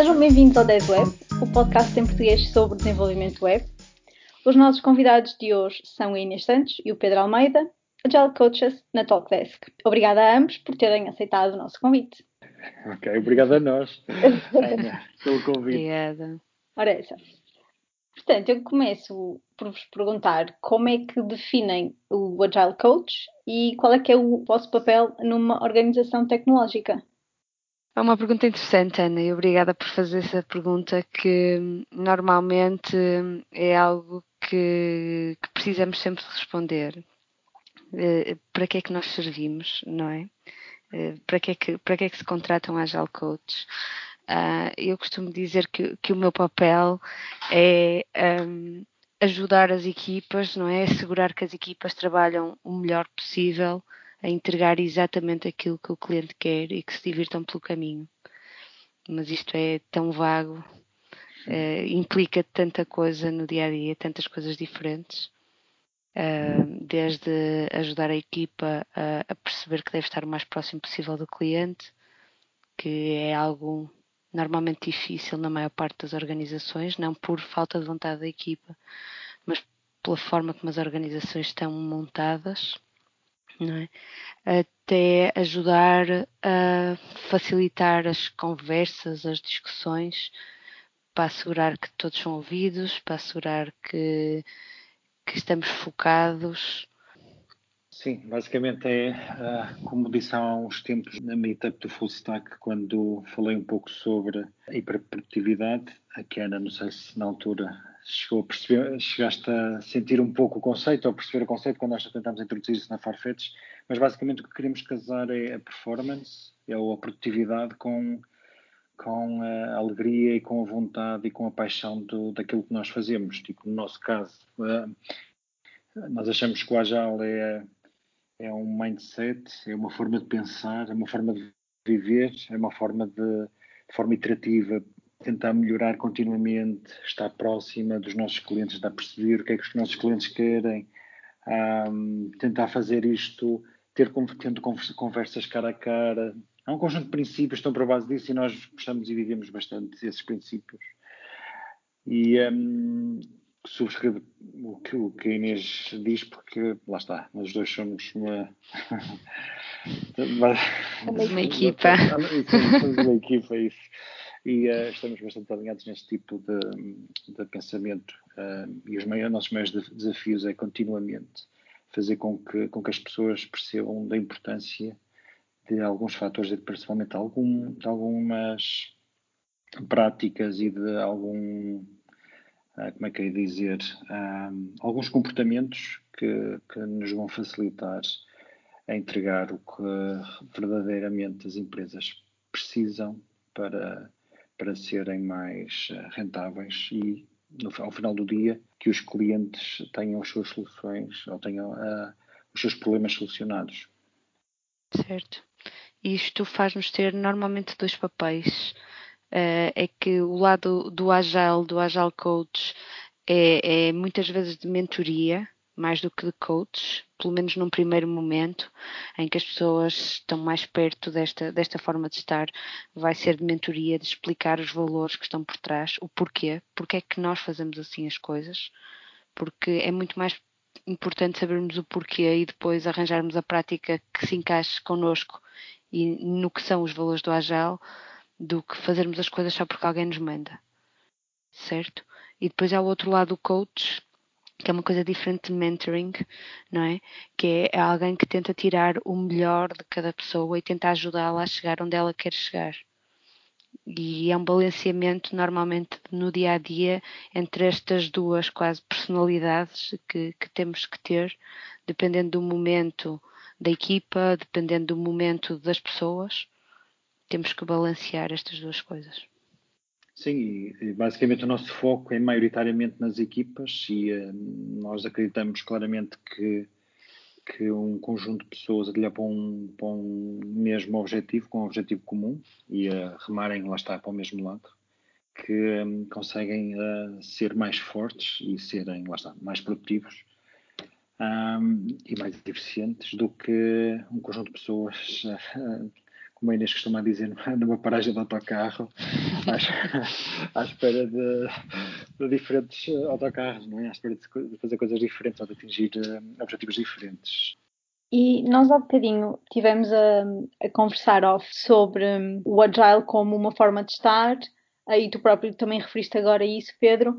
Sejam bem-vindos ao 10 Web, o podcast em português sobre desenvolvimento web. Os nossos convidados de hoje são a Inês Santos e o Pedro Almeida, Agile Coaches na Talkdesk. Obrigada a ambos por terem aceitado o nosso convite. Ok, obrigado a nós, Ana, pelo convite. Obrigada. Ora, essa. Portanto, eu começo por vos perguntar como é que definem o Agile Coach e qual é que é o vosso papel numa organização tecnológica. É uma pergunta interessante, Ana, e obrigada por fazer essa pergunta, que hum, normalmente hum, é algo que, que precisamos sempre responder. Eh, para que é que nós servimos, não é? Eh, para que é que, para que, é que se contratam Agile Coaches? Uh, eu costumo dizer que, que, o meu papel é um, ajudar as equipas, não é? Assegurar que as equipas trabalham o melhor possível a entregar exatamente aquilo que o cliente quer e que se divirtam pelo caminho. Mas isto é tão vago, uh, implica tanta coisa no dia a dia, tantas coisas diferentes. Uh, desde ajudar a equipa a, a, perceber que deve estar o mais próximo possível do cliente, que é algo normalmente difícil na maior parte das organizações, não por falta de vontade da equipa, mas pela forma como as organizações estão montadas é? até ajudar a facilitar as conversas, as discussões, para assegurar que todos são ouvidos, para assegurar que, que estamos focados. Sim, basicamente é, como disse há uns tempos na meetup do Full Stack, quando falei um pouco sobre a hiperprodutividade, a que Ana, não sei se na altura chegou a perceber, chegaste a sentir um pouco o conceito, ou perceber o conceito quando nós tentámos introduzir isso na Farfetch, mas basicamente o que queremos casar é a performance, é a produtividade com, com a alegria e com a vontade e com a paixão do, daquilo que nós fazemos. Tipo, no nosso caso, uh, nós achamos que o Agile é, é um mindset, é uma forma de pensar, é uma forma de viver, é uma forma de, de forma iterativa, tentar melhorar continuamente, estar próxima dos nossos clientes, a perceber o que é que os nossos clientes querem, um, tentar fazer isto, ter tendo conversas cara a cara. Há um conjunto de princípios que estão para a base disso e nós gostamos e vivemos bastante esses princípios. E um, subscrevo o que, o que a Inês diz, porque lá está, nós dois somos uma. uma equipa. Somos uma equipa, isso e uh, estamos bastante alinhados neste tipo de, de pensamento. Uh, e os maiores, nossos maiores desafios é continuamente fazer com que, com que as pessoas percebam da importância de alguns fatores, principalmente algum, de algumas práticas e de algum, uh, como é que é dizer, alguns comportamentos que, que nos vão facilitar a entregar o que verdadeiramente as empresas precisam para para serem mais eh, rentáveis e, no, ao final do dia, que os clientes tenham as suas soluções ou tenham uh, os seus problemas solucionados. Certo. Isto faz-nos ter normalmente dois papéis. Uh, é que o lado do Agile, do Agile Coach, é, é muitas vezes de mentoria, mais do que de coaches, pelo menos num primeiro momento, em que as pessoas estão mais perto desta, desta forma de estar, vai ser de mentoria, de explicar os valores que estão por trás, o porquê, porque é que nós fazemos assim as coisas, porque é muito mais importante sabermos o porquê e depois arranjarmos a prática que se encaixe connosco e no que são os valores do Agile, do que fazermos as coisas só porque alguém nos manda, certo? E depois há o outro lado do coach, que é uma coisa diferente de mentoring, não é? Que é alguém que tenta tirar o melhor de cada pessoa e tenta ajudá-la a chegar onde ela quer chegar. E é um balanceamento normalmente no dia a dia entre estas duas quase personalidades que, que temos que ter, dependendo do momento da equipa, dependendo do momento das pessoas, temos que balancear estas duas coisas. Sim, e basicamente o nosso foco é maioritariamente nas equipas e uh, nós acreditamos claramente que, que um conjunto de pessoas a para um, para um mesmo objetivo, com um objetivo comum e a remarem, lá está, para o mesmo lado, que um, conseguem uh, ser mais fortes e serem, lá está, mais produtivos um, e mais eficientes do que um conjunto de pessoas uh, como a Inês costuma dizer, numa paragem de autocarro, à, à espera de, de, diferentes autocarros, não é? à espera de fazer coisas diferentes ou de atingir uh, objetivos diferentes. E nós há bocadinho tivemos a, a conversar off sobre hum, o Agile como uma forma de estar, aí tu próprio também referiste agora isso, Pedro,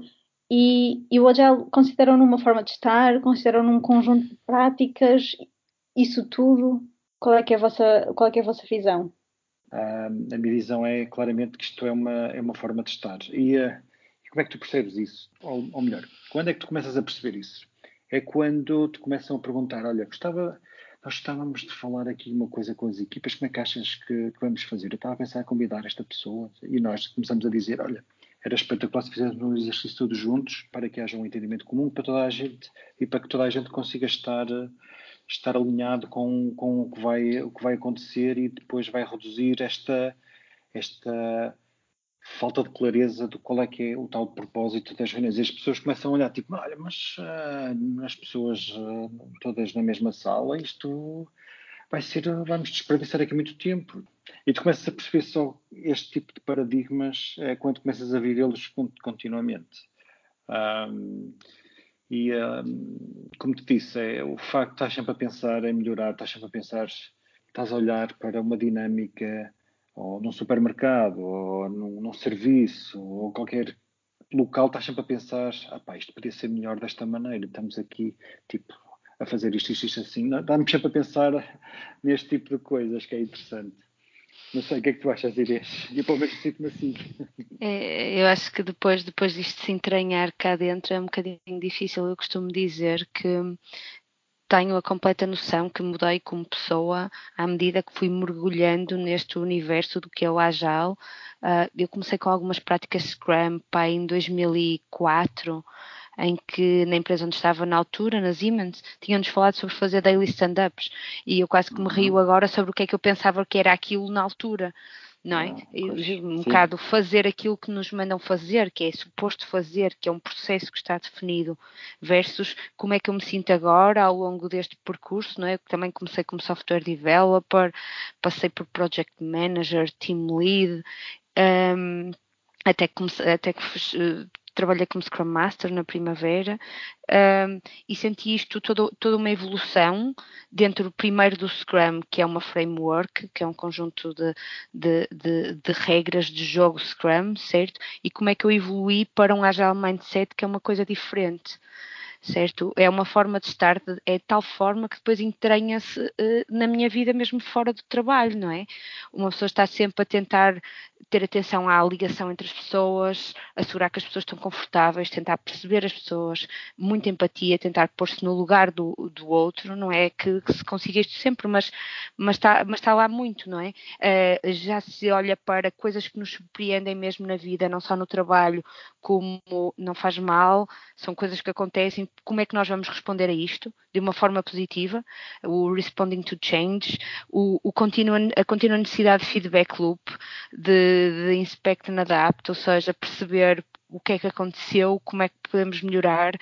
e, e o Agile consideram numa forma de estar, consideram num conjunto de práticas, isso tudo? Qual é que é a vossa, qual é, é a vossa visão? Uh, a minha visão é claramente que isto é uma, é uma forma de estar. E, uh, como é que tu percebes isso? Ou, ou, melhor, quando é que tu começas a perceber isso? É quando te começam a perguntar: olha, gostava, nós estávamos de falar aqui uma coisa com as equipas, como é que achas que, que vamos fazer? Eu estava a pensar em convidar esta pessoa e nós começamos a dizer: olha, era espetacular se fizéssemos um exercício todos juntos para que haja um entendimento comum para toda a gente e para que toda a gente consiga estar estar alinhado com, com o, que vai, o que vai acontecer e depois vai reduzir esta, esta falta de clareza do qual é que é o tal propósito das reuniões. E as pessoas começam a olhar tipo, olha, mas uh, as pessoas uh, todas na mesma sala, isto vai ser, vamos desperdiçar aqui muito tempo. E tu começas a perceber só este tipo de paradigmas é, quando começas a vivê-los continuamente. Um, e, um, como te disse, é, o facto de estás sempre a pensar em melhorar, estás sempre a pensar, estás a olhar para uma dinâmica ou num supermercado, ou num, num serviço, ou qualquer local, estás sempre a pensar, ah isto podia ser melhor desta maneira, estamos aqui, tipo, a fazer isto, isto, isto assim. Dá-me sempre a pensar neste tipo de coisas, que é interessante. Não sei o que é que tu achas, Inês. Eu pelo menos sinto-me assim. É, eu acho que depois, depois disto se entranhar cá dentro é um bocadinho difícil. Eu costumo dizer que tenho a completa noção que mudei como pessoa à medida que fui mergulhando neste universo do que é o Agile. Uh, eu comecei com algumas práticas Scrum pá, em 2004 em que na empresa onde estava na altura, na Siemens, tinham-nos falado sobre fazer daily stand-ups e eu quase que me rio uhum. agora sobre o que é que eu pensava que era aquilo na altura não é? Ah, um bocado fazer aquilo que nos mandam fazer, que é suposto fazer, que é um processo que está definido, versus como é que eu me sinto agora ao longo deste percurso, não é? Eu também comecei como software developer, passei por project manager, team lead, um, até, comecei, até que uh, trabalhei como Scrum Master na primavera um, e senti isto todo, toda uma evolução dentro primeiro do Scrum, que é uma framework, que é um conjunto de, de, de, de, regras de jogo Scrum, certo? E como é que eu evolui para um Agile Mindset, que é uma coisa diferente certo? É uma forma de estar, é de tal forma que depois entranha-se uh, na minha vida mesmo fora do trabalho, não é? Uma pessoa está sempre a tentar ter atenção à ligação entre as pessoas, assegurar que as pessoas estão confortáveis, tentar perceber as pessoas, muita empatia, tentar pôr-se no lugar do, do outro, não é que, que, se consiga isto sempre, mas, mas, está, mas está lá muito, não é? Uh, já se olha para coisas que nos surpreendem mesmo na vida, não só no trabalho, como não faz mal, são coisas que acontecem, como é que nós vamos responder a isto de uma forma positiva, o responding to change, o, o continua, a contínua necessidade de feedback loop, de, de inspect and adapt, ou seja, perceber o que é que aconteceu, como é que podemos melhorar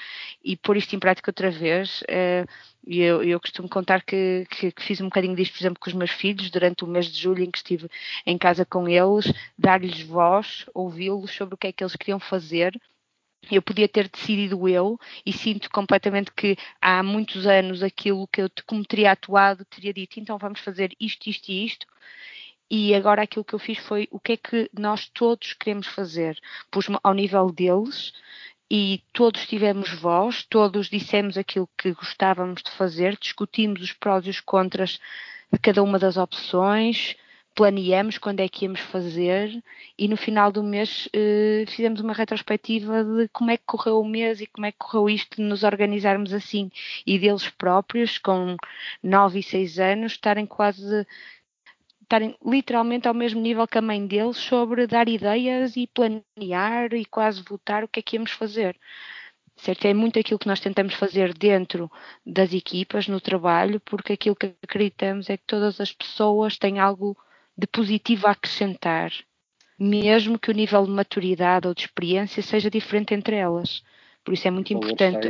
e pôr isto em prática outra vez. Eh, eu, eu costumo contar que, que, que, fiz um bocadinho disto, por exemplo, com os meus filhos, durante o mês de julho em que estive em casa com eles, dar-lhes voz, ouvi-los sobre o que é que eles queriam fazer eu podia ter decidido eu e sinto completamente que há muitos anos aquilo que eu como teria atuado teria dito então vamos fazer isto, isto e isto e agora aquilo que eu fiz foi o que é que nós todos queremos fazer? Pus-me ao nível deles e todos tivemos voz, todos dissemos aquilo que gostávamos de fazer, discutimos os prós e os contras de cada uma das opções, planeamos quando é que íamos fazer e no final do mês eh, fizemos uma retrospectiva de como é que correu o mês e como é que correu isto de nos organizarmos assim e deles próprios com 9 e 6 anos estarem quase estarem literalmente ao mesmo nível que a mãe deles sobre dar ideias e planear e quase votar o que é que íamos fazer certo? É muito aquilo que nós tentamos fazer dentro das equipas, no trabalho, porque aquilo que acreditamos é que todas as pessoas têm algo de positivo a acrescentar, mesmo que o nível de maturidade ou de experiência seja diferente entre elas. Por isso é muito importante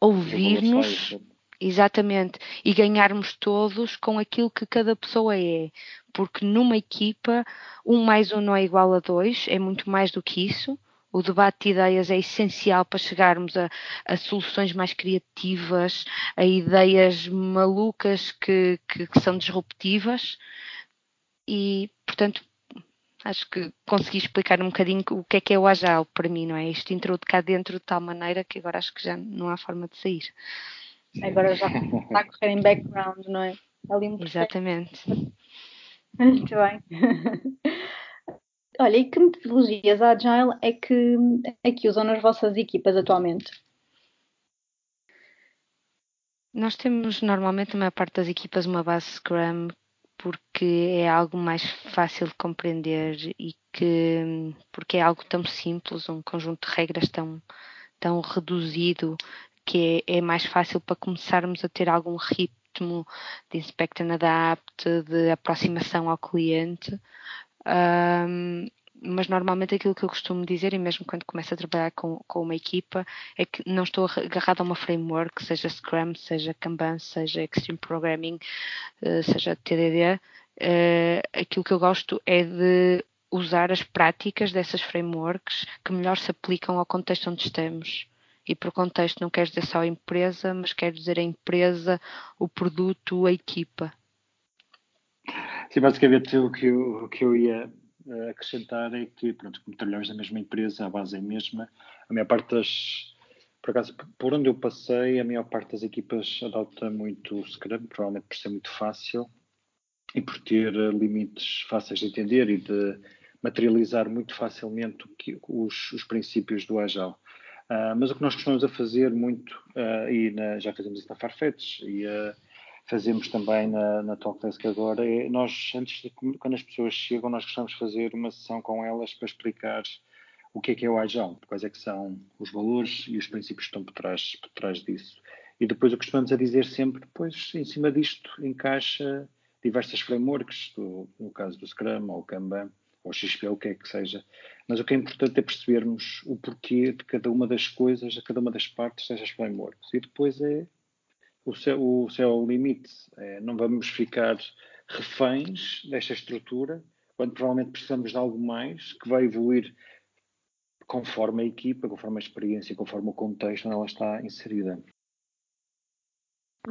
ouvir-nos Exatamente. E ganharmos todos com aquilo que cada pessoa é. Porque numa equipa, um mais um não é igual a dois, é muito mais do que isso. O debate de ideias é essencial para chegarmos a, a soluções mais criativas, a ideias malucas que, que, que são disruptivas. E, portanto, acho que consegui explicar um bocadinho o que é que é o Agile para mim, não é? Isto entrou de cá dentro de tal maneira que agora acho que já não há forma de sair. Agora já está a correr em background, não é? Ali um Exatamente. Muito bem. Olha, e que metodologias Agile é que, é que usam nas vossas equipas atualmente? Nós temos normalmente na maior parte das equipas uma base Scrum porque é algo mais fácil de compreender e que porque é algo tão simples, um conjunto de regras tão, tão reduzido que é, é mais fácil para começarmos a ter algum ritmo de inspect and adapt, de aproximação ao cliente. Um, mas normalmente aquilo que eu costumo dizer, e mesmo quando começo a trabalhar com, com uma equipa, é que não estou agarrada a uma framework, seja Scrum, seja Kanban, seja Extreme Programming, uh, seja TDD. Eh, aquilo que eu gosto é de usar as práticas dessas frameworks que melhor se aplicam ao contexto onde estamos. E por contexto não quer dizer só a empresa, mas quer dizer a empresa, o produto, a equipa. Sim, basicamente o que eu, o que eu ia eh, acrescentar é que, pronto, como trabalhamos na mesma empresa, a base é a mesma, a maior parte das, por acaso, por onde eu passei, a maior parte das equipas adota muito o Scrum, provavelmente por ser muito fácil e por ter eh, limites fáceis de entender e de materializar muito facilmente os, os princípios do Agile. Uh, mas o que nós costumamos a fazer muito, uh, e na, já fazemos isso na Farfetch e uh, fazemos também na, na Talkdesk agora, é nós, antes de, quando as pessoas chegam, nós gostamos de fazer uma sessão com elas para explicar o que é que é o Agile, quais é que são os valores e os princípios que estão por trás, por trás disso. E depois o que costumamos a dizer sempre, depois em cima disto encaixa diversas frameworks, do, no caso do Scrum ou Kanban, ou XP, o que é que seja. Mas o que é importante é percebermos o porquê de cada uma das coisas, de cada uma das partes dessas frameworks. E depois é o céu, o céu o limite. É, não vamos ficar reféns desta estrutura, quando provavelmente precisamos de algo mais que vai evoluir conforme a equipa, conforme a experiência, conforme o contexto onde ela está inserida.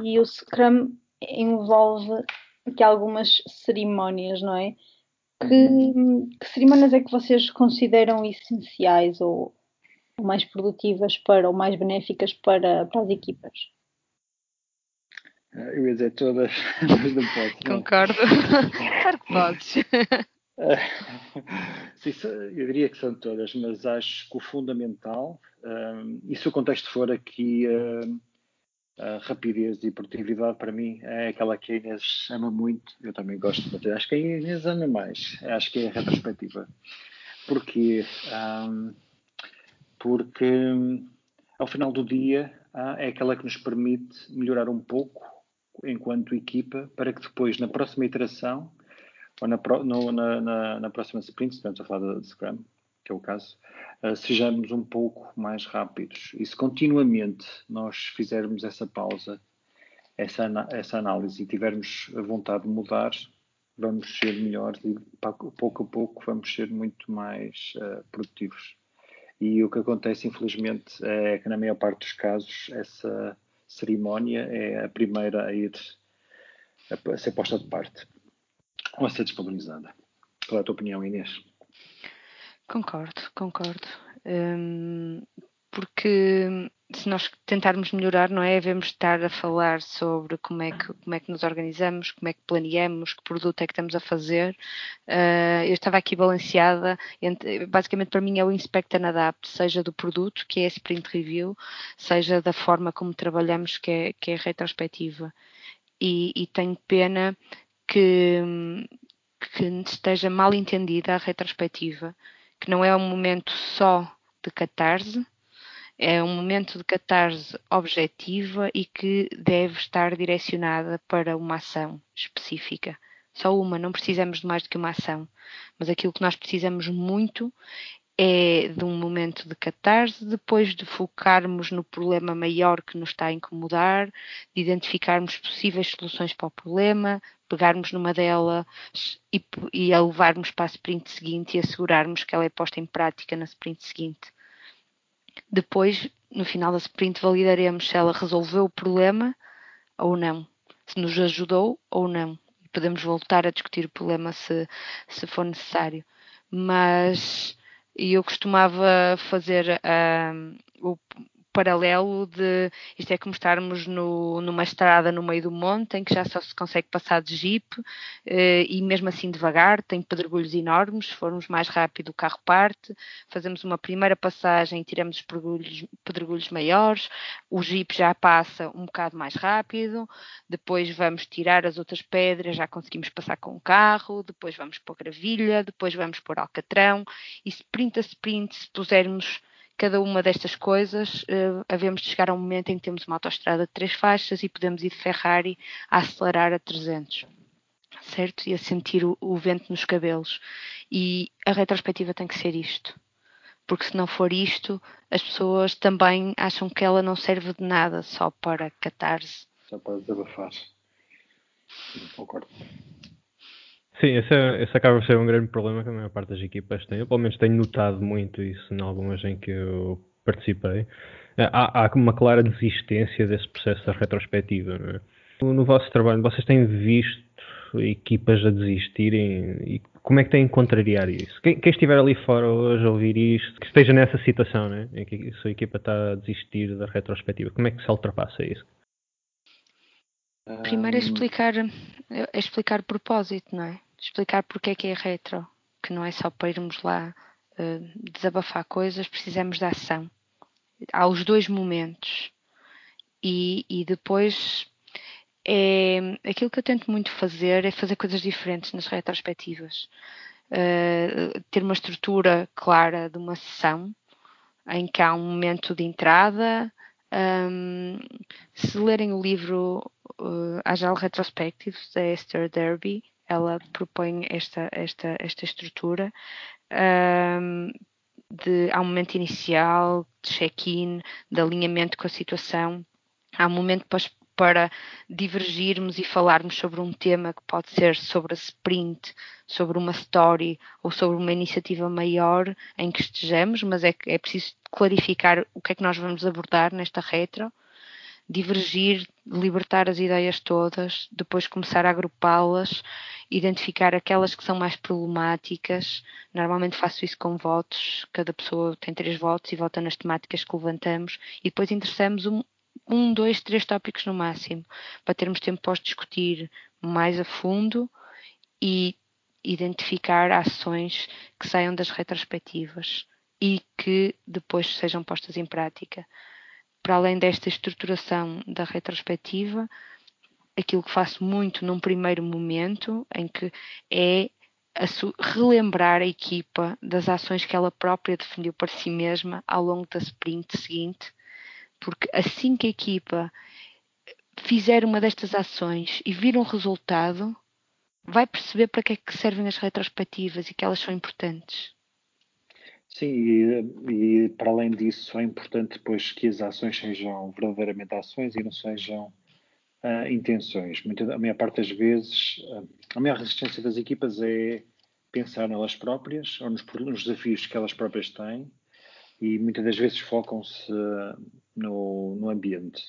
E o Scrum envolve aqui algumas cerimónias, não é? Que, que é que vocês consideram essenciais ou, ou mais produtivas para ou mais benéficas para, para as equipas? Eu ia dizer todas, mas não posso. Concordo. claro que podes. Sim, eu diria que são todas, mas acho que o fundamental, um, e se o contexto for aqui um, rapidez e produtividade, para mim é aquela que a Inês ama muito, eu também gosto de bater. Acho que a Inês ama mais, acho que é a retrospectiva. Porquê? Um, porque ao final do dia é aquela que nos permite melhorar um pouco enquanto equipa para que depois, na próxima iteração, ou na, no, na, na, na próxima sprint, estamos a falar de Scrum, que é o caso, uh, sejamos um pouco mais rápidos. E se continuamente nós fizermos essa pausa, essa, essa análise e tivermos a vontade de mudar, vamos ser melhores e pouco a pouco vamos ser muito mais uh, produtivos. E o que acontece, infelizmente, é que na maior parte dos casos essa cerimónia é a primeira a ir a ser posta de parte ou a ser desvalorizada. Qual é a tua opinião, Inês? Concordo, concordo. Um, porque se nós tentarmos melhorar, não é? Devemos estar a falar sobre como é, que, como é que nos organizamos, como é que planeamos, que produto é que estamos a fazer. Uh, eu estava aqui balanceada, entre, basicamente para mim é o Inspect and Adapt, seja do produto, que é Sprint Review, seja da forma como trabalhamos, que é, que é retrospectiva. E, e tenho pena que, que esteja mal entendida a retrospectiva, que não é um momento só de catarse, é um momento de catarse objetiva e que deve estar direcionada para uma ação específica. Só uma, não precisamos de mais do que uma ação. Mas aquilo que nós precisamos muito é de um momento de catarse, depois de focarmos no problema maior que nos está a incomodar, de identificarmos possíveis soluções para o problema, pegarmos numa delas e, e a levarmos para a sprint seguinte e assegurarmos que ela é posta em prática na sprint seguinte. Depois, no final da sprint, validaremos se ela resolveu o problema ou não, se nos ajudou ou não. Podemos voltar a discutir o problema se, se for necessário. Mas eu costumava fazer um, o paralelo de isto é como estarmos no, numa estrada no meio do monte em que já só se consegue passar de jeep eh, e mesmo assim devagar, tem pedregulhos enormes, se formos mais rápido o carro parte, fazemos uma primeira passagem e tiramos os pedregulhos, pedregulhos maiores, o jeep já passa um bocado mais rápido, depois vamos tirar as outras pedras, já conseguimos passar com o carro, depois vamos pôr gravilha, depois vamos pôr alcatrão e sprint a sprint, se pusermos cada uma destas coisas, uh, havemos de chegar a um momento em que temos uma autoestrada de três faixas e podemos ir de Ferrari a acelerar a 300, certo? E a sentir o, o vento nos cabelos. E a retrospectiva tem que ser isto. Porque se não for isto, as pessoas também acham que ela não serve de nada, só para catarse. Só para desabafar. Concordo. Sim, esse, é, esse acaba por ser um grande problema que a maior parte das equipas tem. Eu, pelo menos, tenho notado muito isso em algumas em que eu participei. Há, há uma clara desistência desse processo da retrospectiva. É? No vosso trabalho, vocês têm visto equipas a desistirem e como é que têm que contrariar isso? Quem, quem, estiver ali fora hoje a ouvir isto, que esteja nessa situação, né, em que a sua equipa está a desistir da retrospectiva, como é que se ultrapassa isso? Primeiro é explicar, é explicar o propósito, não é? Explicar porque é que é retro, que não é só para irmos lá uh, desabafar coisas, precisamos de ação. Há os dois momentos. E, e depois é aquilo que eu tento muito fazer é fazer coisas diferentes nas retrospectivas. Uh, ter uma estrutura clara de uma sessão em que há um momento de entrada. Um, se lerem o livro uh, Agile Retrospectives da Esther Derby, ela propõe esta, esta, esta estrutura um, de, há um momento inicial, de check-in, de alinhamento com a situação, há um momento para, divergirmos e falarmos sobre um tema que pode ser sobre a sprint, sobre uma story ou sobre uma iniciativa maior em que estejamos, mas é, é preciso clarificar o que é que nós vamos abordar nesta retro divergir, libertar as ideias todas, depois começar a agrupá-las, identificar aquelas que são mais problemáticas. Normalmente faço isso com votos, cada pessoa tem três votos e vota nas temáticas que levantamos e depois interessamos um, um dois, três tópicos no máximo, para termos tempo para os discutir mais a fundo e identificar ações que saiam das retrospectivas e que depois sejam postas em prática para além desta estruturação da retrospectiva, aquilo que faço muito num primeiro momento, em que é a relembrar a equipa das ações que ela própria defendeu para si mesma ao longo da sprint seguinte, porque assim que a equipa fizer uma destas ações e vir um resultado, vai perceber para que é que servem as retrospectivas e que elas são importantes. Sim, e, e, para além disso é importante depois que as ações sejam verdadeiramente ações e não sejam uh, intenções. Muita, a maior parte das vezes, uh, a maior resistência das equipas é pensar nelas próprias ou nos, nos desafios que elas próprias têm e muitas das vezes focam-se uh, no, no ambiente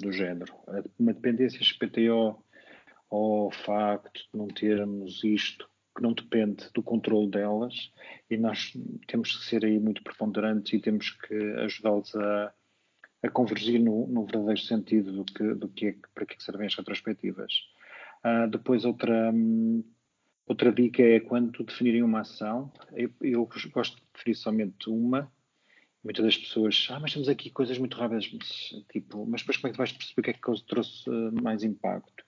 do género. Uma dependência XPTO ou o facto de não termos isto que não depende do controle delas e nós temos que ser aí muito preponderantes e temos que ajudá-los a, a convergir no, no, verdadeiro sentido do que, do que é, para que servem as retrospectivas. Uh, depois outra, um, outra dica é quando definirem uma ação, eu, eu, gosto de definir somente uma, muitas das pessoas, ah, mas temos aqui coisas muito rápidas, mas, tipo, mas depois como é que vais perceber o que é que trouxe mais impacto?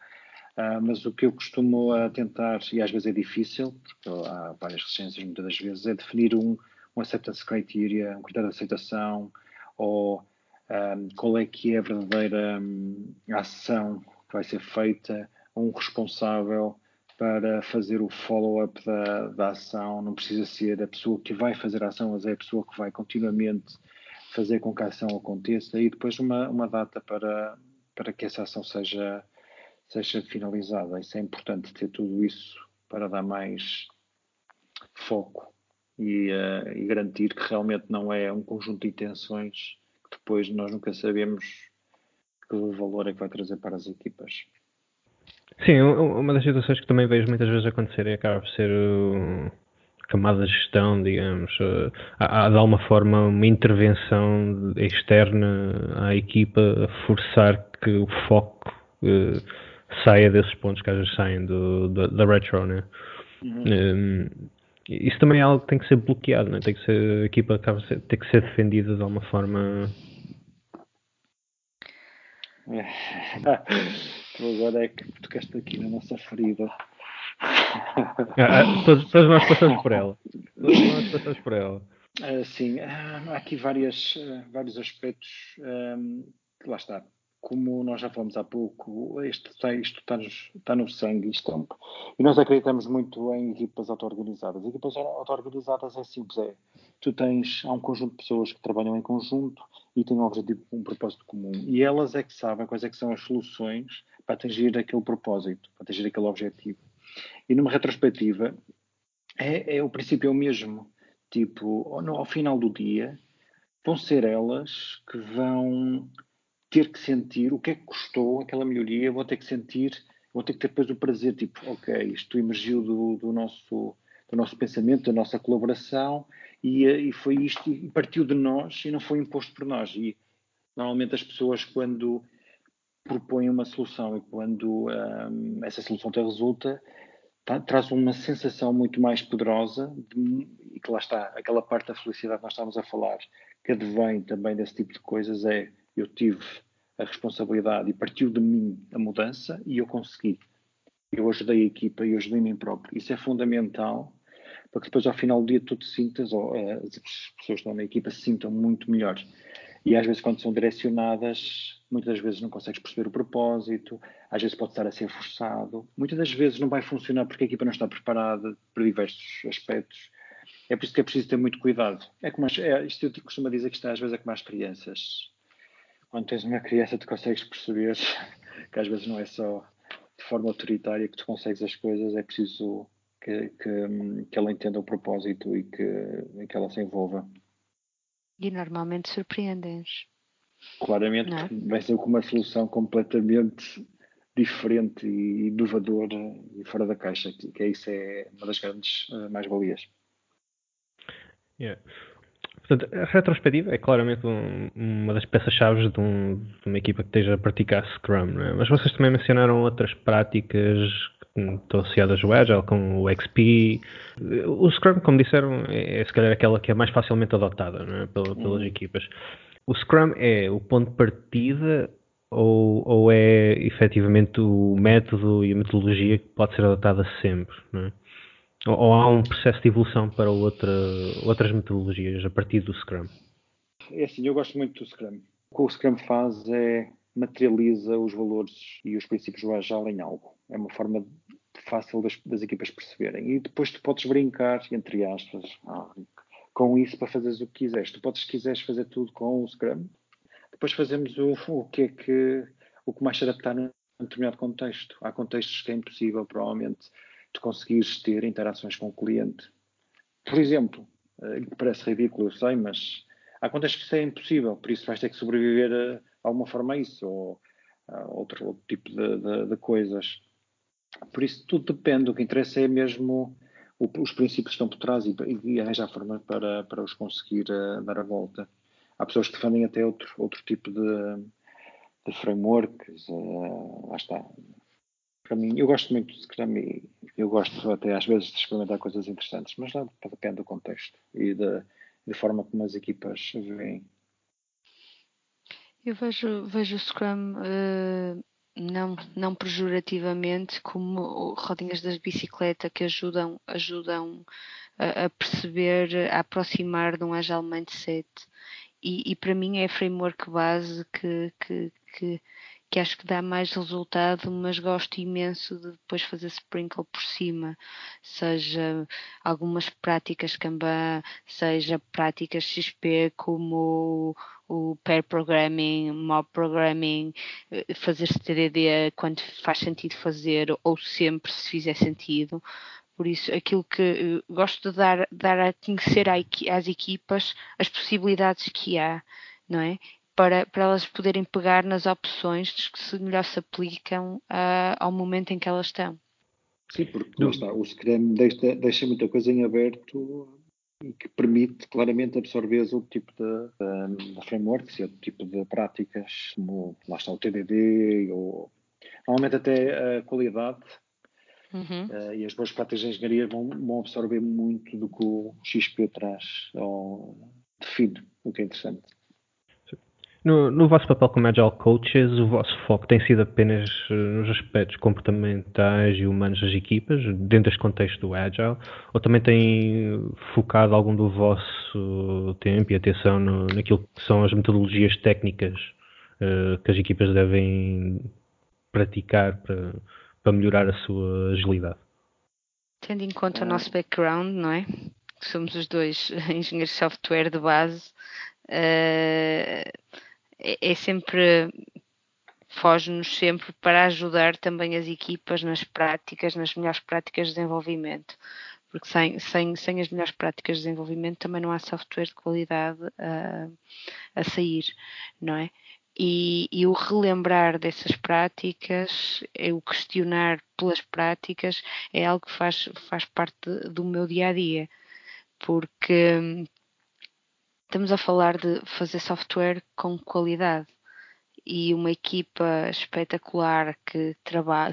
Uh, mas o que eu costumo uh, tentar, e às vezes é difícil, porque há várias resistências muitas das vezes, é definir um, um acceptance criteria, um critério de aceitação, ou um, ah, qual é que é a verdadeira um, ação que vai ser feita, um responsável para fazer o follow-up da, da ação, não precisa ser a pessoa que vai fazer a ação, mas é a pessoa que vai continuamente fazer com que a ação aconteça. E depois uma, uma data para, para que essa ação seja, seja finalizada. Isso é importante ter tudo isso para dar mais foco e, uh, e garantir que realmente não é um conjunto de intenções que depois nós nunca sabemos que valor é que vai trazer para as equipas. Sim, uma das situações que também vejo muitas vezes acontecer é acaba por ser uh, camada de gestão, digamos. Uh, há, há, de alguma forma uma intervenção externa à equipa a forçar que o foco uh, saia desses pontos que às vezes saem do, do da retro, né? Uhum. Um, isso também é algo que tem que ser bloqueado, né? tem que ser, a equipa acaba ser, tem que ser defendida de alguma forma. Tu agora é que tocaste aqui na nossa ferida. Ah, ah, todos, todos, nós passamos por ela. Todos nós passamos por ela. Uh, sim, uh, há aqui várias, uh, vários aspectos que lá está. Como nós já falamos há pouco, isto está, isto está, está no sangue isto é, e nós acreditamos muito em equipas auto-organizadas. Equipas auto-organizadas é simples, é, tu tens, há um conjunto de pessoas que trabalham em conjunto e têm um objetivo, um propósito comum. E elas é que sabem quais é que são as soluções para atingir aquele propósito, para atingir aquele objetivo. E numa retrospectiva, é, é o princípio é o mesmo. Tipo, ao, ao final do dia, vão ser elas que vão ter que sentir o que é que custou aquela melhoria, vão ter que sentir, vão ter que ter depois o prazer, tipo, ok, isto emergiu do, do nosso do nosso pensamento, da nossa colaboração e, e foi isto e partiu de nós e não foi imposto por nós. E normalmente as pessoas quando propõe uma solução e quando um, essa solução te resulta, tá, traz uma sensação muito mais poderosa de, e que lá está, aquela parte da felicidade que nós estávamos a falar, que advém também desse tipo de coisas, é eu tive a responsabilidade e partiu de mim a mudança e eu consegui. Eu ajudei a equipa eu ajudei a mim próprio. Isso é fundamental para que depois ao final do dia tu te sintas, ou uh, as pessoas que estão na equipa se sintam muito melhores. E às vezes quando são direcionadas, muitas vezes não consegues perceber o propósito, às vezes pode estar a ser forçado, muitas das vezes não vai funcionar porque a equipa não está preparada para diversos aspectos. É por isso que é preciso ter muito cuidado. É como as, é, isto eu costumo dizer que está às vezes é como as crianças. Quando tens uma criança, tu consegues perceber que às vezes não é só de forma autoritária que tu consegues as coisas, é preciso que, que, que ela entenda o propósito e que, que ela se envolva. E normalmente surpreendem-nos. Claramente é? vai ser com uma solução completamente diferente e inovadora e fora da caixa, que, que isso é uma das grandes uh, mais-valias. Yeah. Portanto, a retrospectiva é claramente um, uma das peças-chave de, um, de, uma equipa que esteja a praticar Scrum, é? mas vocês também mencionaram outras práticas estão associadas ao Agile, com o XP. O Scrum, como disseram, é, é se calhar aquela que é mais facilmente adotada é? pelas, pelas uhum. equipas. O Scrum é o ponto de partida ou, ou é efetivamente o método e a metodologia que pode ser adotada sempre? É? Ou, ou, há um processo de evolução para outra, outras metodologias a partir do Scrum? É assim, eu gosto muito do Scrum. O que o Scrum faz é materializa os valores e os princípios do Agile em algo. É uma forma fácil das, das equipas perceberem. E depois tu podes brincar, entre aspas, ah, com isso para fazeres o que quiseres. Tu podes, se quiseres, fazer tudo com o Scrum. Depois fazemos o, o que é que o que mais se adaptar num determinado contexto. Há contextos que é impossível, provavelmente, tu conseguires ter interações com o cliente. Por exemplo, eh, parece ridículo, eu sei, mas há contextos que isso é impossível, por isso vais ter que sobreviver a, alguma forma a isso, ou a outro, outro tipo de, de, de, coisas. Por isso tudo depende, o que interessa é mesmo o, os princípios que estão por trás e, e arranjar forma para, para os conseguir uh, dar a volta. Há pessoas que defendem até outro, outro tipo de, de frameworks, uh, lá está. Para mim, eu gosto muito de Scrum e eu gosto até às vezes de experimentar coisas interessantes, mas lá depende do contexto e da, da forma como as equipas veem eu vejo, vejo o Scrum uh, não, não pejorativamente como rodinhas da bicicleta que ajudam, ajudam a, a perceber, a aproximar de um Agile Mindset. E, e, para mim é framework base que, que, que, que acho que dá mais resultado, mas gosto imenso de depois fazer sprinkle por cima, seja algumas práticas Kanban, seja práticas XP como o, pair programming, mob programming, eh, fazer TDD quando faz sentido fazer ou sempre se fizer sentido. Por isso, aquilo que gosto de dar, dar a conhecer às equipas as possibilidades que há, não é? Para, para elas poderem pegar nas opções que se melhor se aplicam uh, ao momento em que elas estão. Sim, porque lá está, o Scrum deixa, deixa muita coisa em aberto e que permite claramente absorver outro tipo de, de, de frameworks e outro tipo de práticas, como lá está o TDD, ou normalmente até a qualidade uhum. uh, e as boas práticas de engenharia vão, vão absorver muito do que o XP traz ou define, o que é interessante. No, no vosso papel como Agile Coaches, o vosso foco tem sido apenas eh, nos aspectos comportamentais e humanos das equipas, dentro deste contexto do Agile, ou também tem focado algum do vosso tempo e atenção no, naquilo que são as metodologias técnicas uh, que as equipas devem praticar para, para melhorar a sua agilidade? Tendo em conta o nosso background, não é? Somos os dois engenheiros de software de base. Uh, é, é sempre foge-nos sempre para ajudar também as equipas nas práticas, nas melhores práticas de desenvolvimento. Porque sem, sem, sem as melhores práticas de desenvolvimento também não há software de qualidade a, a sair, não é? E, e, o relembrar dessas práticas, é o questionar pelas práticas, é algo que faz, faz parte do meu dia a dia, porque Estamos a falar de fazer software com qualidade e uma equipa espetacular que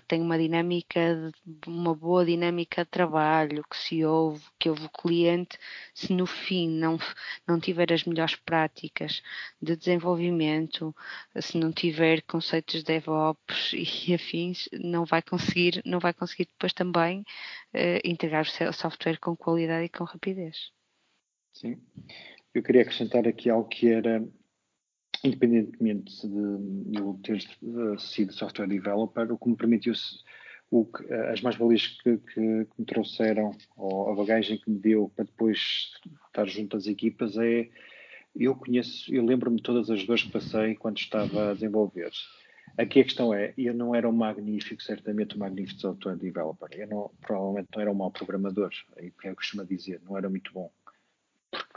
tem uma dinâmica, uma boa dinâmica de trabalho, que se ouve, que ouve o cliente, se no fim não, não tiver as melhores práticas de desenvolvimento, se não tiver conceitos de DevOps e afins, não vai conseguir, não vai conseguir depois também uh, entregar o software com qualidade e com rapidez. Sim. Eu queria acrescentar aqui algo que era, independentemente de eu ter sido software developer, o que me permitiu o que, as mais-valias que, que, que, me trouxeram, ou a bagagem que me deu para depois estar junto às equipas é eu conheço, eu lembro-me de todas as dores que passei quando estava a desenvolver. Aqui a questão é, eu não era um magnífico, certamente um magnífico software developer. Eu não, provavelmente não era um mau programador, é o que eu costumo dizer, não era muito bom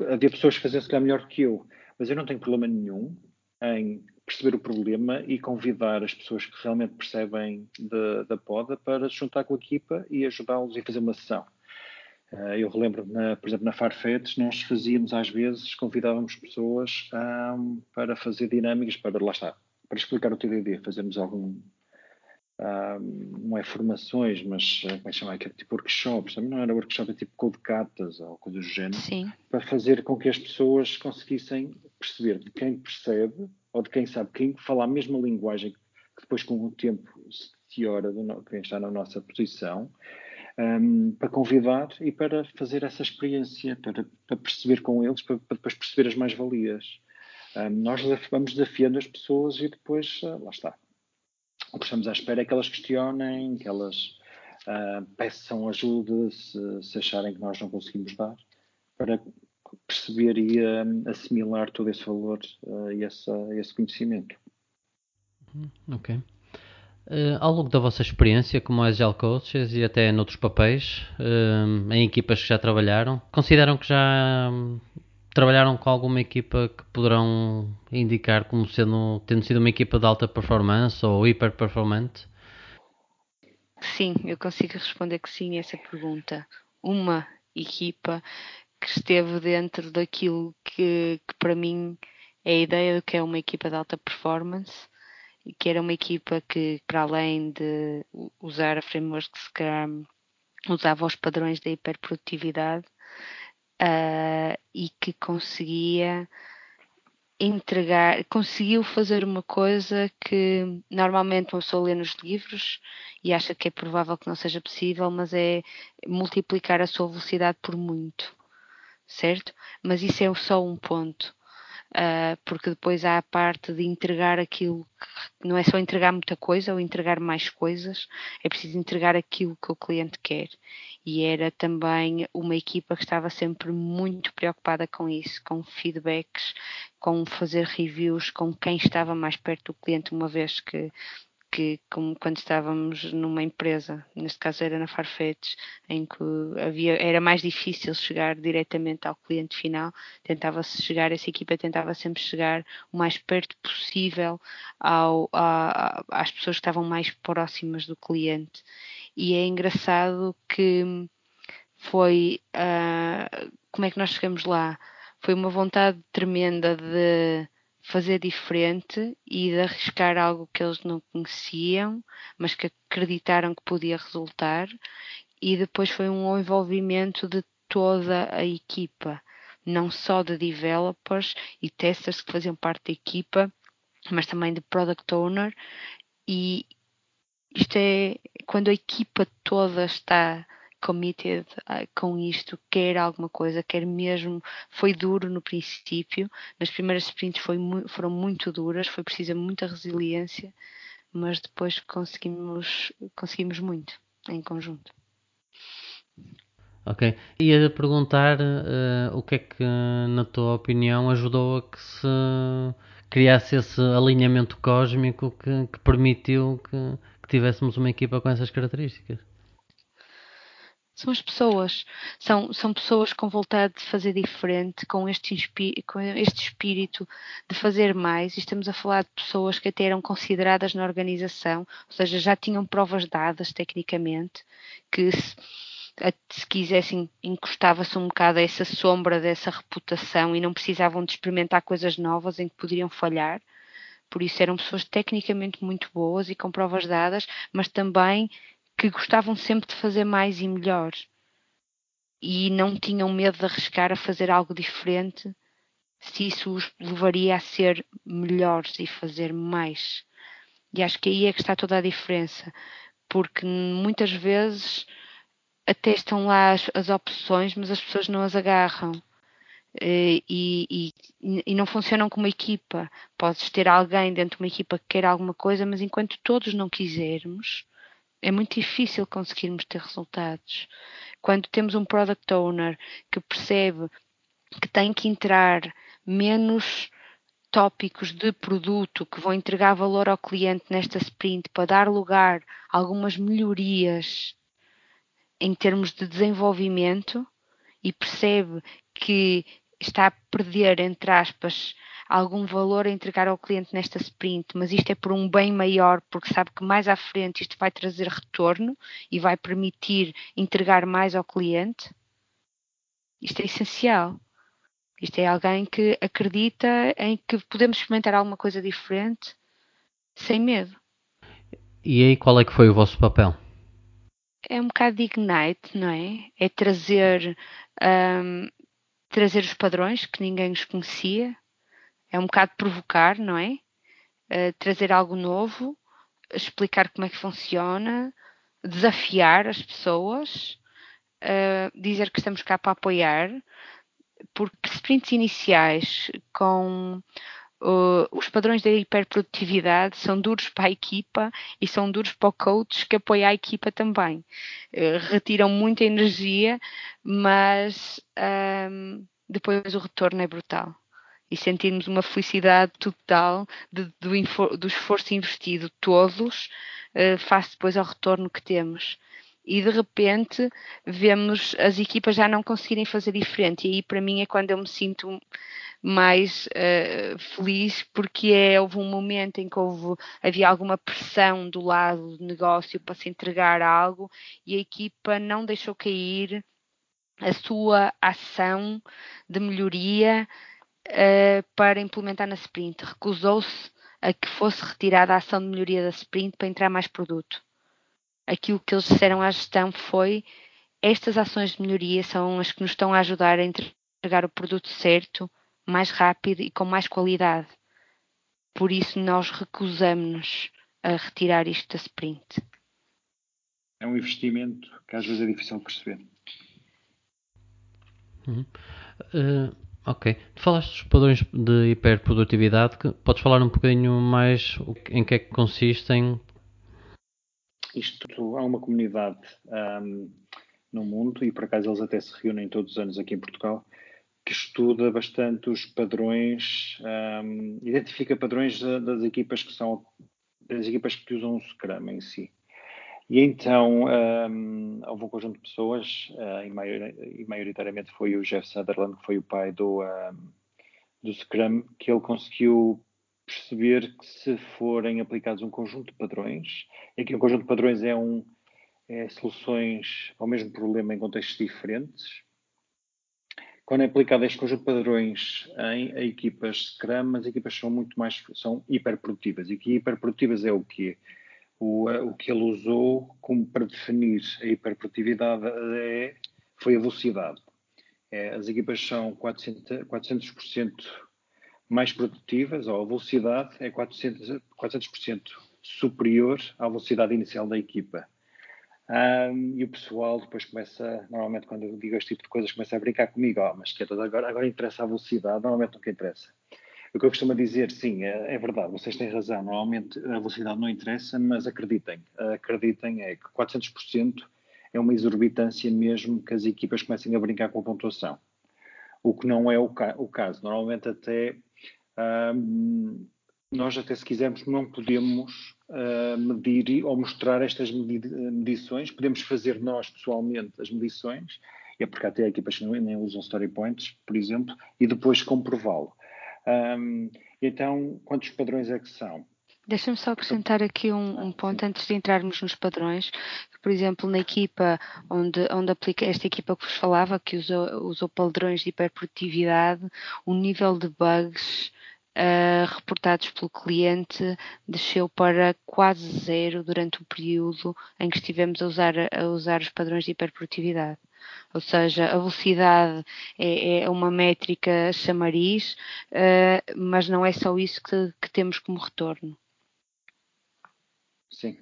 havia pessoas que faziam se calhar melhor que eu, mas eu não tenho problema nenhum em perceber o problema e convidar as pessoas que realmente percebem da poda para se juntar com a equipa e ajudá-los e fazer uma sessão. Uh, eu relembro, na, por exemplo, na Farfetch, nós fazíamos às vezes, convidávamos pessoas um, para fazer dinâmicas, para lá está, para explicar o TDD, fazermos algum, não é formações, mas eh, como é que chama? Que é tipo workshops, também não era workshop, é tipo code cartas ou coisa do género, Sim. para fazer com que as pessoas conseguissem perceber de quem percebe ou de quem sabe, quem fala a mesma linguagem que depois com o tempo se teora de quem está na nossa posição, um, para convidar e para fazer essa experiência, para, para perceber com eles, para, para depois perceber as mais-valias. Um, nós vamos desafiando as pessoas e depois, uh, lá está, o que estamos à espera é que elas questionem, que elas uh, peçam ajuda se, se, acharem que nós não conseguimos dar, para perceber e uh, assimilar todo esse valor uh, e esse conhecimento. Uhum, ok. Uh, ao longo da vossa experiência como Agile Coaches e até noutros papéis, uh, em equipas que já trabalharam, consideram que já trabalharam com alguma equipa que poderão indicar como sendo, tendo sido uma equipa de alta performance ou hiper performante? Sim, eu consigo responder que sim a essa pergunta. Uma equipa que esteve dentro daquilo que, que para mim é a ideia do que é uma equipa de alta performance e que era uma equipa que, para além de usar a framework Scrum, usava os padrões da hiperprodutividade uh, e que conseguia entregar, conseguiu fazer uma coisa que normalmente uma pessoa lê nos livros e acha que é provável que não seja possível, mas é multiplicar a sua velocidade por muito, certo? Mas isso é só um ponto. Uh, porque depois há a parte de entregar aquilo que não é só entregar muita coisa ou entregar mais coisas, é preciso entregar aquilo que o cliente quer. E era também uma equipa que estava sempre muito preocupada com isso, com feedbacks, com fazer reviews, com quem estava mais perto do cliente, uma vez que que como quando estávamos numa empresa, neste caso era na Farfetch, em que havia, era mais difícil chegar diretamente ao cliente final, tentava-se chegar, essa equipa tentava sempre chegar o mais perto possível ao, a, às pessoas que estavam mais próximas do cliente. E é engraçado que foi, uh, como é que nós chegamos lá? Foi uma vontade tremenda de fazer diferente e de arriscar algo que eles não conheciam, mas que acreditaram que podia resultar. E depois foi um envolvimento de toda a equipa, não só de developers e testers que faziam parte da equipa, mas também de product owner. E isto é quando a equipa toda está committed uh, com isto, quer alguma coisa, quer mesmo. Foi duro no princípio, nas primeiras sprints foi, foram muito duras, foi precisa muita resiliência, mas depois conseguimos, conseguimos muito em conjunto. Ok. Ia perguntar uh, o que é que, na tua opinião, ajudou a que se criasse esse alinhamento cósmico que, que permitiu que, que tivéssemos uma equipa com essas características? São as pessoas. São, são pessoas com vontade de fazer diferente, com este, com este espírito de fazer mais. E estamos a falar de pessoas que até eram consideradas na organização, ou seja, já tinham provas dadas tecnicamente, que se, se quisessem encostava-se um bocado a essa sombra dessa reputação e não precisavam de experimentar coisas novas em que poderiam falhar. Por isso eram pessoas tecnicamente muito boas e com provas dadas, mas também que gostavam sempre de fazer mais e melhor e não tinham medo de arriscar a fazer algo diferente se isso os levaria a ser melhores e fazer mais. E acho que aí é que está toda a diferença, porque muitas vezes até estão lá as, as opções, mas as pessoas não as agarram. E, e, e, não funcionam como equipa. Podes ter alguém dentro de uma equipa que quer alguma coisa, mas enquanto todos não quisermos, é muito difícil conseguirmos ter resultados. Quando temos um product owner que percebe que tem que entrar menos tópicos de produto que vão entregar valor ao cliente nesta sprint para dar lugar a algumas melhorias em termos de desenvolvimento e percebe que está a perder, entre aspas, algum valor a entregar ao cliente nesta sprint, mas isto é por um bem maior, porque sabe que mais à frente isto vai trazer retorno e vai permitir entregar mais ao cliente. Isto é essencial. Isto é alguém que acredita em que podemos experimentar alguma coisa diferente sem medo. E aí, qual é que foi o vosso papel? É um bocado de ignite, não é? É trazer, um, trazer os padrões que ninguém os conhecia, é um bocado provocar, não é? Uh, trazer algo novo, explicar como é que funciona, desafiar as pessoas, uh, dizer que estamos cá para apoiar, porque sprints iniciais com uh, os padrões da hiperprodutividade são duros para a equipa e são duros para o coach que apoia a equipa também. Uh, retiram muita energia, mas um, depois o retorno é brutal e sentirmos uma felicidade total de, do, do, esforço investido todos uh, face depois ao retorno que temos. E de repente vemos as equipas já não conseguirem fazer diferente. E aí para mim é quando eu me sinto mais uh, feliz porque é, houve um momento em que houve, havia alguma pressão do lado do negócio para se entregar algo e a equipa não deixou cair a sua ação de melhoria uh, para implementar na sprint. Recusou-se a que fosse retirada a ação de melhoria da sprint para entrar mais produto. Aquilo que eles disseram à gestão foi: estas ações de melhoria são as que nos estão a ajudar a entregar o produto certo, mais rápido e com mais qualidade. Por isso, nós recusamos-nos a retirar isto da sprint. É um investimento que às vezes é difícil de perceber. Uhum. Uh, Ok. Tu falaste dos padrões de hiperprodutividade. Podes falar um bocadinho mais em que é que consistem? Isto há uma comunidade um, no mundo, e por acaso eles até se reúnem todos os anos aqui em Portugal, que estuda bastante os padrões, um, identifica padrões das equipas que são das equipas que usam o Scrum em si. E então um, houve um conjunto de pessoas, uh, e, maioritariamente foi o Jeff Sutherland, que foi o pai do, um, do Scrum, que ele conseguiu perceber que se forem aplicados um conjunto de padrões, e aqui um conjunto de padrões é, um, é soluções ao mesmo problema em contextos diferentes, quando é aplicado este conjunto de padrões em, equipas Scrum, as equipas são muito mais, são hiperprodutivas. E que hiperprodutivas é o quê? O, o que ele usou como para definir a hiperprodutividade é, foi a velocidade. É, as equipas são 400%, 400 mais produtivas, ou a velocidade é 400%, 400 superior à velocidade inicial da equipa. Um, e o pessoal depois começa, normalmente quando eu digo este tipo de coisas, começa a brincar comigo, oh, mas que agora, agora interessa a velocidade, normalmente nunca interessa. O que eu costumo dizer, sim, é, é, verdade, vocês têm razão, normalmente a velocidade não interessa, mas acreditem, acreditem é que 400% é uma exorbitância mesmo que as equipas comecem a brincar com a pontuação. O que não é o, ca o caso. Normalmente até um, nós até se quisermos não podemos uh, medir ou mostrar estas medições, podemos fazer nós pessoalmente as medições, é porque até equipas que nem usam story points, por exemplo, e depois comprová-lo. Um, então, quantos padrões é que são? Deixa-me só acrescentar aqui um, um, ponto antes de entrarmos nos padrões. Por exemplo, na equipa onde, onde aplica esta equipa que vos falava, que usou, usou padrões de hiperprodutividade, o nível de bugs uh, reportados pelo cliente desceu para quase zero durante o período em que estivemos a usar, a usar os padrões de hiperprodutividade. Ou seja, a velocidade é, é uma métrica chamariz, uh, mas não é só isso que, que temos como retorno. Sim.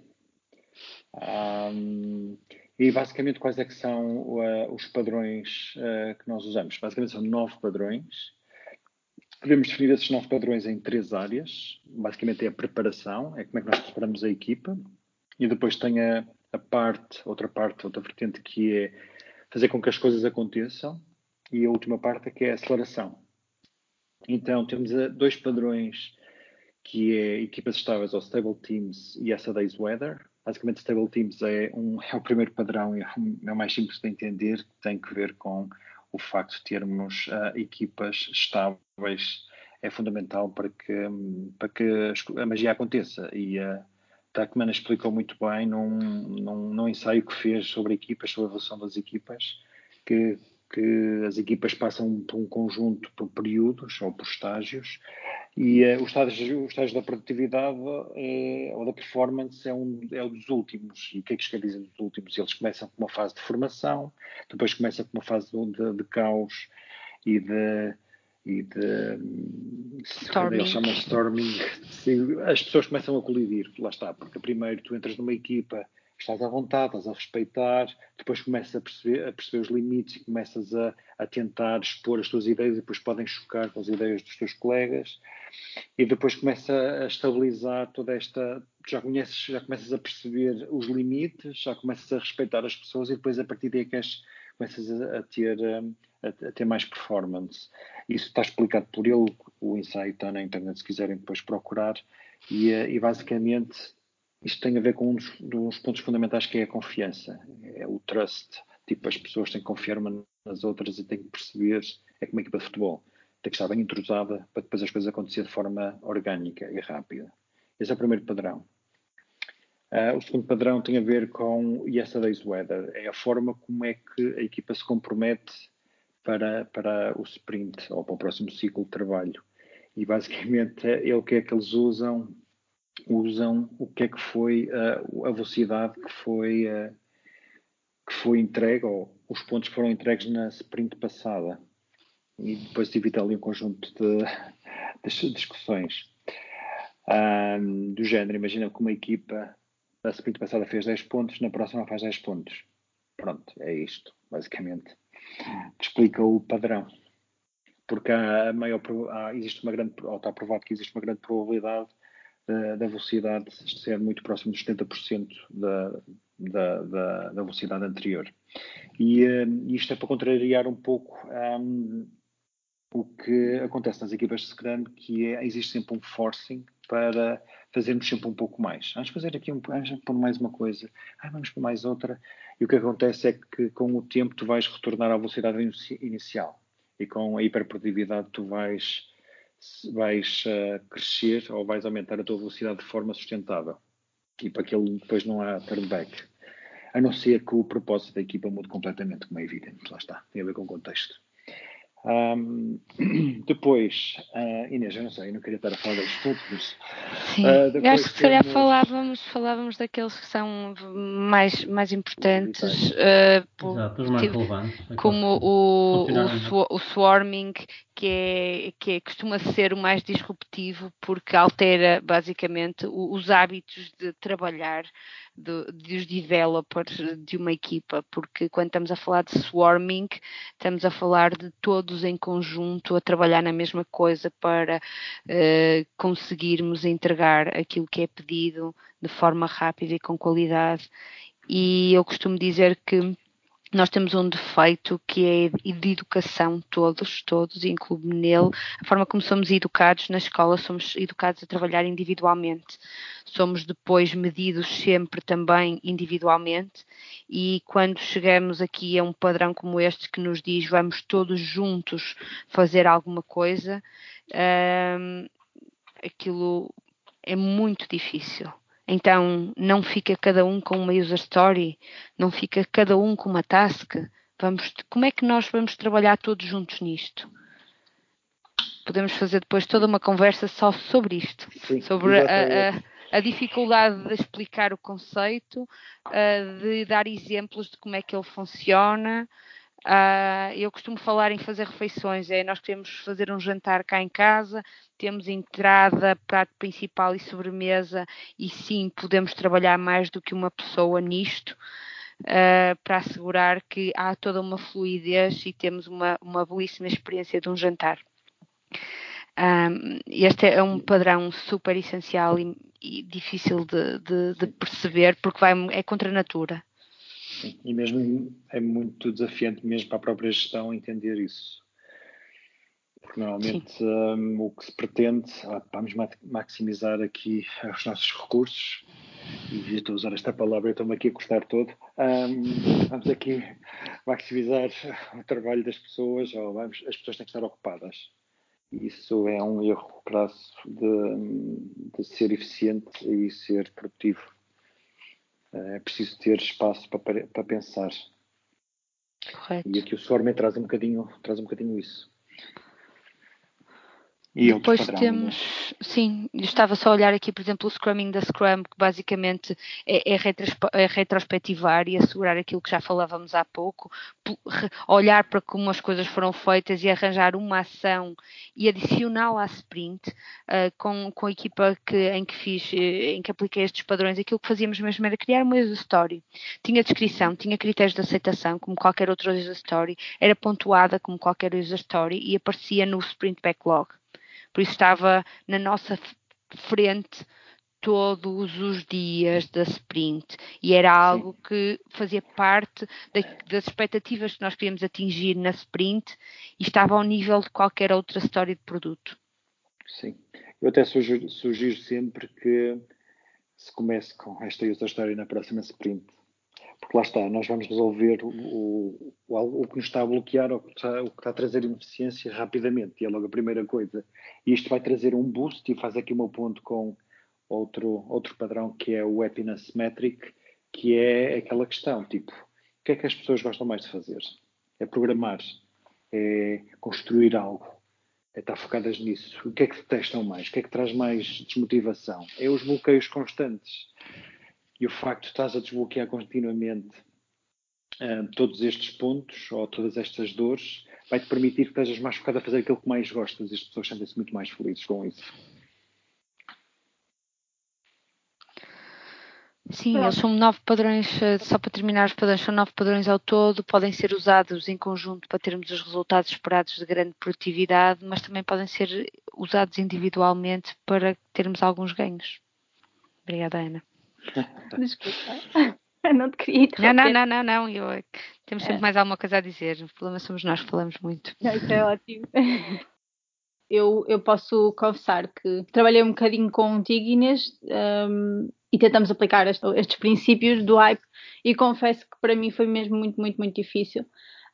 Um, e basicamente quais é que são uh, os padrões uh, que nós usamos? Basicamente são nove padrões Podemos definir esses nove padrões em três áreas. Basicamente é a preparação, é como é que nós preparamos a equipa. E depois tem a, a parte, outra parte, outra vertente que é fazer com que as coisas aconteçam. E a última parte é que é a aceleração. Então temos eh, dois padrões que é equipas estáveis ou stable teams e essa days weather. Basicamente, stable teams é, um, é o primeiro padrão e é, é o mais simples de entender, tem que ver com o facto de termos uh, equipas estáveis é fundamental para que, para que a magia aconteça. E a Tuckman explicou muito bem num, num, num, ensaio que fez sobre equipas, sobre a evolução das equipas, que, que as equipas passam por um conjunto por períodos ou por estágios e uh, o, estágio, o estágio da produtividade é, ou da performance é um, é um dos últimos. E o que é que isto quer dizer dos últimos? Eles começam com uma fase de formação, depois começam com uma fase de, de, de caos e de. E de storming. Eles chamam storming. As pessoas começam a colidir, lá está, porque primeiro tu entras numa equipa estás à vontade, estás a respeitar, depois começas a perceber, a perceber os limites e começas a, a, tentar expor as tuas ideias e depois podem chocar com as ideias dos teus colegas e depois começa a estabilizar toda esta, já conheces, já começas a perceber os limites, já começas a respeitar as pessoas e depois a partir daí é que és, começas a, a ter a, a, ter mais performance. Isso está explicado por ele, o ensaio está na internet se quiserem depois procurar e, e basicamente isto tem a ver com um dos, dos, pontos fundamentais que é a confiança, é o trust. Tipo, as pessoas têm que confiar umas nas outras e têm que perceber, é como uma equipa de futebol, tem que estar bem entrosada para depois as coisas acontecerem de forma orgânica e rápida. Esse é o primeiro padrão. Uh, o segundo padrão tem a ver com yesterday's weather, é a forma como é que a equipa se compromete para, para o sprint ou para o próximo ciclo de trabalho. E basicamente é o que é que eles usam usam o que é que foi uh, a velocidade que foi, uh, que foi entregue, ou os pontos que foram entregues na sprint passada. E depois evita ali um conjunto de, de discussões. Um, do género, imagina que uma equipa da sprint passada fez 10 pontos, na próxima faz 10 pontos. Pronto, é isto, basicamente. Explica o padrão. porque há maior, há, existe uma grande, ou está provado que existe uma grande probabilidade da, da velocidade ser muito próximo dos 70% da, da, da, da, velocidade anterior. E uh, isto é para contrariar um pouco um, o que acontece nas equipas de Scrum, que é, existe sempre um forcing para fazermos sempre um pouco mais. Vamos fazer aqui um, vamos pôr mais uma coisa, ah, vamos pôr mais outra. E o que acontece é que com o tempo tu vais retornar à velocidade inicial e com a hiperprodutividade tu vais, vais uh, crescer ou vais aumentar a tua velocidade de forma sustentável. E para aquilo depois não há turnback. A não ser que o propósito da equipa mude completamente, como é evidente. Lá está, tem a ver com o contexto. Um, depois, uh, Inês, eu não sei, eu não queria estar a falar disto tudo, mas. Sim, uh, eu acho que se calhar falávamos, falávamos daqueles que são mais, mais importantes, uh, por, Exato, os mais tipo, relevantes. Como o, o, o, swarming, que, é, que é, costuma ser o mais disruptivo, porque altera basicamente os hábitos de trabalhar dos developers de uma equipa, porque quando estamos a falar de swarming, estamos a falar de todos em conjunto a trabalhar na mesma coisa para uh, conseguirmos entregar aquilo que é pedido de forma rápida e com qualidade. E eu costumo dizer que nós temos um defeito que é de educação, todos, todos, incluo-me nele, a forma como somos educados na escola, somos educados a trabalhar individualmente. Somos depois medidos sempre também individualmente. E quando chegamos aqui a um padrão como este que nos diz vamos todos juntos fazer alguma coisa, hum, aquilo é muito difícil então, não fica cada um com uma user story, não fica cada um com uma task. Vamos, como é que nós vamos trabalhar todos juntos nisto? Podemos fazer depois toda uma conversa só sobre isto, Sim, sobre a, a, a, dificuldade de explicar o conceito, uh, de dar exemplos de como é que ele funciona, Uh, eu costumo falar em fazer refeições, é nós queremos fazer um jantar cá em casa, temos entrada, prato principal e sobremesa, e sim, podemos trabalhar mais do que uma pessoa nisto. Uh, para assegurar que há toda uma fluidez e temos uma, uma belíssima experiência de um jantar. Um, este é um padrão super essencial e, e difícil de, de, de, perceber porque vai, é contra a natura. Sim, e mesmo é muito desafiante mesmo para a própria gestão entender isso. Porque normalmente um, o que se pretende, ah, vamos maximizar aqui os nossos recursos, e estou a usar esta palavra, eu estou-me aqui a custar todo, um, vamos aqui maximizar o trabalho das pessoas, ou vamos, as pessoas têm que estar ocupadas. Isso é um erro crasso de, de ser eficiente e ser produtivo é preciso ter espaço para, para pensar. Correto. E aqui o Swarm traz um bocadinho, traz um bocadinho isso. E Depois padrão, temos, sim, estava só a olhar aqui, por exemplo, o Scrumming da Scrum, que basicamente é, é, é, retrospectivar e assegurar aquilo que já falávamos há pouco, olhar para como as coisas foram feitas e arranjar uma ação e adicioná-la à sprint, uh, com, com a equipa que, em que fiz, eh, em que apliquei estes padrões, aquilo que fazíamos mesmo era criar uma user story. Tinha descrição, tinha critérios de aceitação, como qualquer outra user story, era pontuada como qualquer user story e aparecia no sprint backlog. Por isso estava na nossa frente todos os dias da sprint e era algo Sim. que fazia parte das expectativas que nós queríamos atingir na sprint e estava ao nível de qualquer outra história de produto. Sim, eu até sugiro, sugiro sempre que se comece com esta user story na próxima sprint porque lá está, nós vamos resolver o, o, o que nos está a bloquear ou o que está, o que está a trazer ineficiência rapidamente, e é logo a primeira coisa. E isto vai trazer um boost e faz aqui o meu ponto com outro, outro padrão que é o happiness metric, que é aquela questão, tipo, o que é que as pessoas gostam mais de fazer? É programar, é construir algo, é estar focadas nisso. O que é que detestam mais? O que é que traz mais desmotivação? É os bloqueios constantes. E o facto de estás a desbloquear continuamente uh, todos estes pontos ou todas estas dores vai-te permitir que estejas mais focado a fazer aquilo que mais gostas e as pessoas sentem-se muito mais felizes com isso. Sim, são nove padrões, eh, só para terminar os padrões, são nove padrões ao todo, podem ser usados em conjunto para termos os resultados esperados de grande produtividade, mas também podem ser usados individualmente para termos alguns ganhos. Obrigada, Ana. Desculpa. Não te queria Não, não, não, não, não. Eu, é temos sempre é. mais alguma coisa a dizer. O problema somos nós que falamos muito. Não, isso é ótimo. Eu, eu posso confessar que trabalhei um bocadinho contigo, Inês, um, e tentamos aplicar estes, estes princípios do hype e confesso que para mim foi mesmo muito, muito, muito difícil.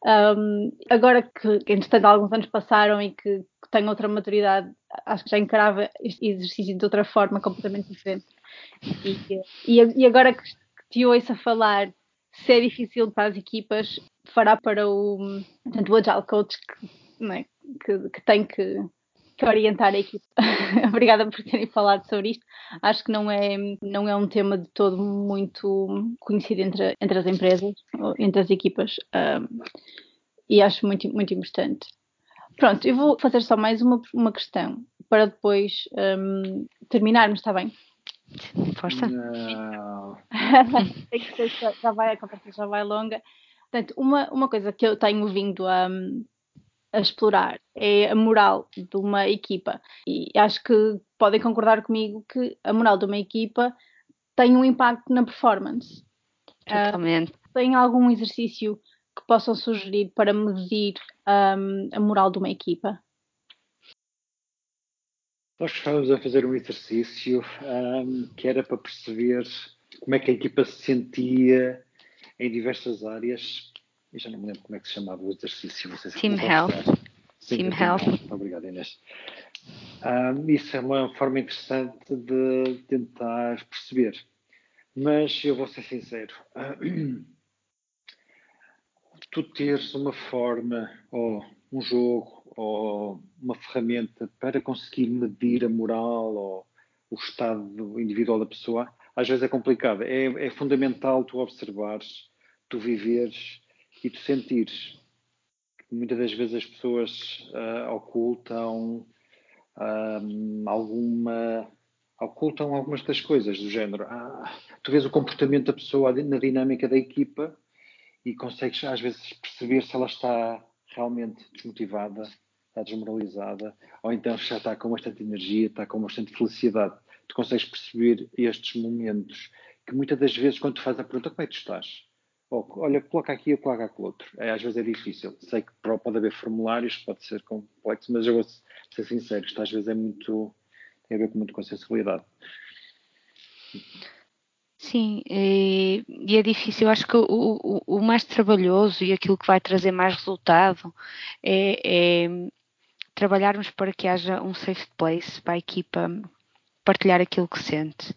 Um, agora que, que, entretanto, alguns anos passaram e que, que, tenho outra maturidade, acho que já encarava este exercício de outra forma completamente diferente. E, e, agora que te ouço a falar se é difícil para as equipas, fará para o, portanto, o Agile Coach que, é? que, que tem que que orientar a equipe. Obrigada por terem falado sobre isto. Acho que não é, não é um tema de todo muito conhecido entre, entre as empresas, entre as equipas, um, e acho muito, muito importante. Pronto, eu vou fazer só mais uma, uma questão para depois um, terminarmos, está bem? Força. Tem que ser, já vai, a conversa já vai longa. Portanto, uma, uma coisa que eu tenho vindo a, a explorar é a moral de uma equipa. E acho que podem concordar comigo que a moral de uma equipa tem um impacto na performance. Totalmente. Uh, tem algum exercício que possam sugerir para medir um, a moral de uma equipa? Nós estávamos a fazer um exercício um, que era para perceber como é que a equipa se sentia em diversas áreas eu já não me lembro como é que se chamava o exercício. Não sei se Team Health. Sim, Team Health. Health. Obrigado, Inês. Um, isso é uma forma interessante de tentar perceber. Mas eu vou ser sincero. tu teres uma forma, ou um jogo, ou uma ferramenta para conseguir medir a moral ou o estado individual da pessoa, às vezes é complicado. É, é fundamental tu observares, tu viveres e tu sentires muitas das vezes as pessoas uh, ocultam um, alguma ocultam algumas das coisas do género. Ah, tu vês o comportamento da pessoa na dinâmica da equipa e consegues às vezes perceber se ela está realmente desmotivada, está desmoralizada, ou então já está com bastante energia, está com bastante felicidade. Tu consegues perceber estes momentos que muitas das vezes quando tu fazes a pergunta como é que tu estás? olha, coloca aqui ou coloca aquele outro. É, às vezes é difícil. Sei que pode haver formulários, pode ser complexo, mas eu vou ser sincero, isto às vezes é muito. tem a ver com muito com sensibilidade. Sim, e, é difícil. Eu acho que o, o, o, mais trabalhoso e aquilo que vai trazer mais resultado é, é trabalharmos para que haja um safe place para a equipa partilhar aquilo que sente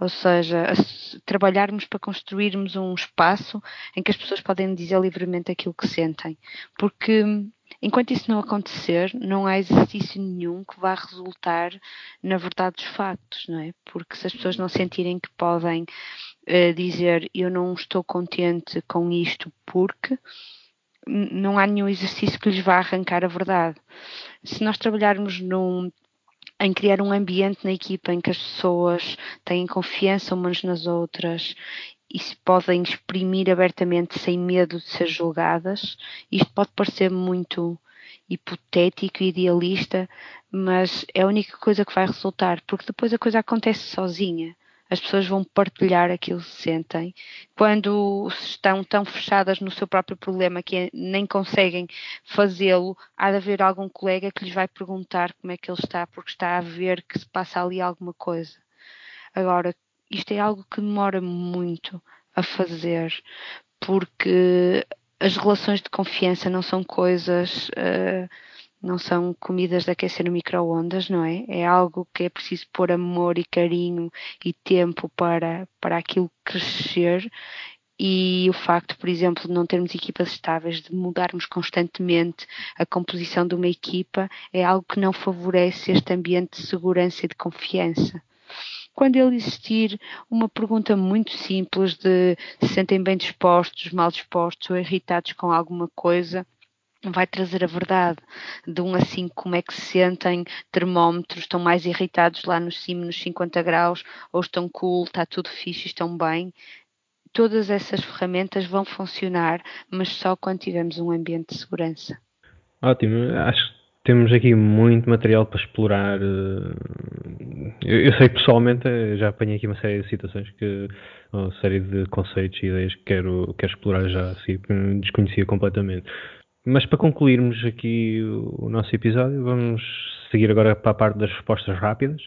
ou seja, trabalharmos para construirmos um espaço em que as pessoas podem dizer livremente aquilo que sentem, porque enquanto isso não acontecer, não há exercício nenhum que vá resultar na verdade dos factos, não é? Porque se as pessoas não sentirem que podem uh, dizer eu não estou contente com isto porque não há nenhum exercício que lhes vá arrancar a verdade. Se nós trabalharmos num em criar um ambiente na equipa em que as pessoas têm confiança umas nas outras e se podem exprimir abertamente sem medo de ser julgadas. Isto pode parecer muito hipotético e idealista, mas é a única coisa que vai resultar, porque depois a coisa acontece sozinha as pessoas vão partilhar aquilo que sentem. Quando estão tão fechadas no seu próprio problema que nem conseguem fazê-lo, há de haver algum colega que lhes vai perguntar como é que ele está, porque está a ver que se passa ali alguma coisa. Agora, isto é algo que demora muito a fazer, porque as relações de confiança não são coisas. Uh, não são comidas de aquecer no micro-ondas, não é? É algo que é preciso pôr amor e carinho e tempo para, para aquilo crescer. E o facto, por exemplo, de não termos equipas estáveis, de mudarmos constantemente a composição de uma equipa, é algo que não favorece este ambiente de segurança e de confiança quando ele existir uma pergunta muito simples de se sentem bem dispostos, mal dispostos ou irritados com alguma coisa, vai trazer a verdade de um a 5, como é que se sentem, termómetros, estão mais irritados lá no cimo, nos 50 graus, ou estão cool, está tudo fixe, estão bem. Todas essas ferramentas vão funcionar, mas só quando tivermos um ambiente de segurança. Ótimo, acho que temos aqui muito material para explorar. Eh, eu, eu sei pessoalmente eh, já apanhei aqui uma série de situações que uma série de conceitos e ideias que quero, quero explorar já, assim, desconhecia completamente. Mas para concluirmos aqui o, nosso episódio, vamos seguir agora para a parte das respostas rápidas.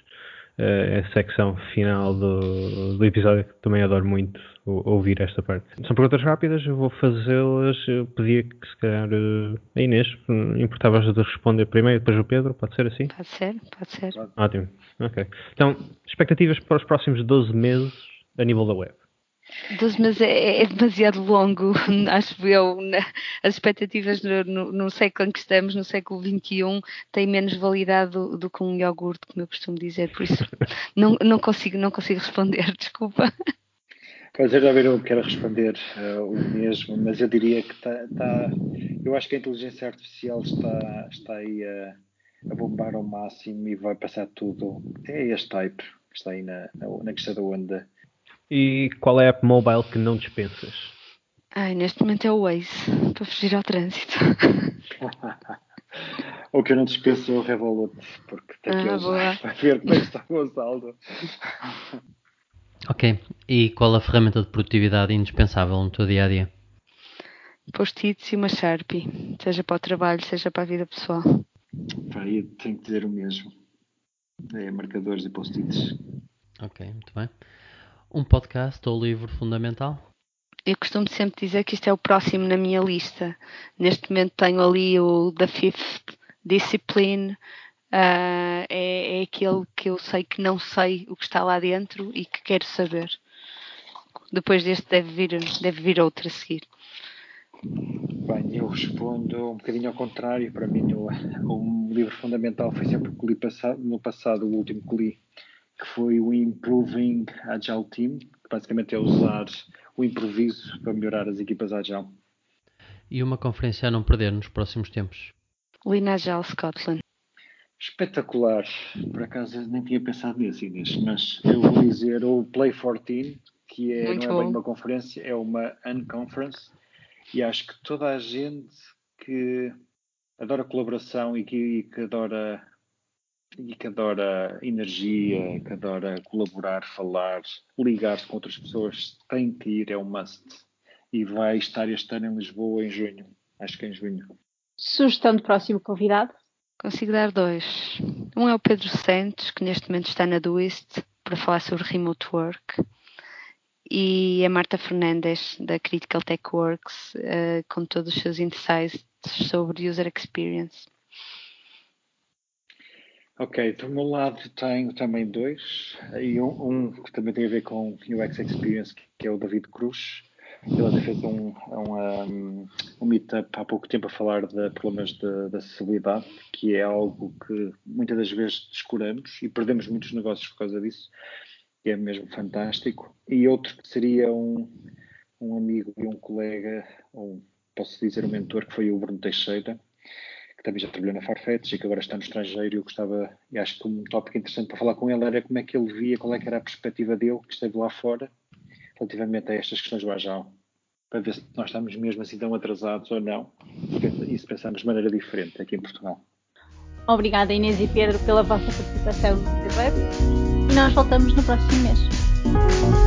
Uh, a secção final do, do episódio, que também adoro muito ouvir esta parte. São perguntas rápidas, eu vou fazê-las. Eu pedia que, se calhar, uh, a Inês, importavas de responder primeiro, depois o Pedro, pode ser assim? Pode ser, pode ser. Ótimo, ok. Então, expectativas para os próximos 12 meses a nível da web? 12 meses é, é, demasiado longo, acho eu. As expectativas no, no, no, século em que estamos, no século XXI, têm menos validade do, do, que um iogurte, como eu costumo dizer, por isso não, não, consigo, não consigo responder, desculpa. Pois eu já viram que quero responder uh, o mesmo, mas eu diria que está. Tá, eu acho que a inteligência artificial está, está aí a, a bombar ao máximo e vai passar tudo. É este type que está aí na, na, na questão da onda e qual é a app mobile que não dispensas? Ai, neste momento é o Waze, para fugir ao trânsito. o que eu não dispenso é o Revolut, porque tem que ah, usar para ver como é que está o saldo. Ok, e qual a ferramenta de produtividade indispensável no teu dia a dia? Post-its e uma Sharpie, seja para o trabalho, seja para a vida pessoal. Vai, tenho que dizer o mesmo. É marcadores e post-its. Ok, muito bem. Um podcast ou livro fundamental? Eu costumo sempre dizer que isto é o próximo na minha lista. Neste momento tenho ali o The Fifth Discipline, uh, é, é aquele que eu sei que não sei o que está lá dentro e que quero saber. Depois deste deve vir, deve vir outro a seguir. Bem, eu respondo um bocadinho ao contrário. Para mim, o, o livro fundamental foi sempre o que li passado, no passado, o último que li que foi o Improving Agile Team, que basicamente é usar o improviso para melhorar as equipas Agile. E uma conferência a não perder nos próximos tempos? Lean Agile Scotland. Espetacular. Por acaso nem tinha pensado nisso, Inês, mas eu vou dizer o Play 14, que é, não é bem uma conferência, é uma unconference, e acho que toda a gente que adora colaboração e que, e que adora e que adora energia, que adora colaborar, falar, ligar-se com outras pessoas, tem que ir, é um must. E vai estar este ano em Lisboa em junho. Acho que é em junho. Sugestão de próximo convidado? Consigo dar dois. Um é o Pedro Santos, que neste momento está na Doist para falar sobre remote work. E a Marta Fernandes, da Critical Tech Works, uh, com todos os seus insights sobre user experience. Ok, do meu lado tenho também dois, e um, um, que também tem a ver com UX Experience, que é o David Cruz. Ele até fez um, um, um meetup há pouco tempo a falar de problemas de, de acessibilidade, que é algo que muitas das vezes descuramos e perdemos muitos negócios por causa disso, que é mesmo fantástico. E outro que seria um, um amigo e um colega, ou posso dizer um mentor, que foi o Bruno Teixeira, também já trabalhou na Farfetch e que agora está no estrangeiro e eu gostava, e acho que um tópico interessante para falar com ele era como é que ele via, qual é que era a perspectiva dele, que esteve lá fora, relativamente a estas questões do Agile, para ver se nós estamos mesmo assim tão atrasados ou não, e se pensamos de maneira diferente aqui em Portugal. Obrigada Inês e Pedro pela vossa participação e nós voltamos no próximo mês.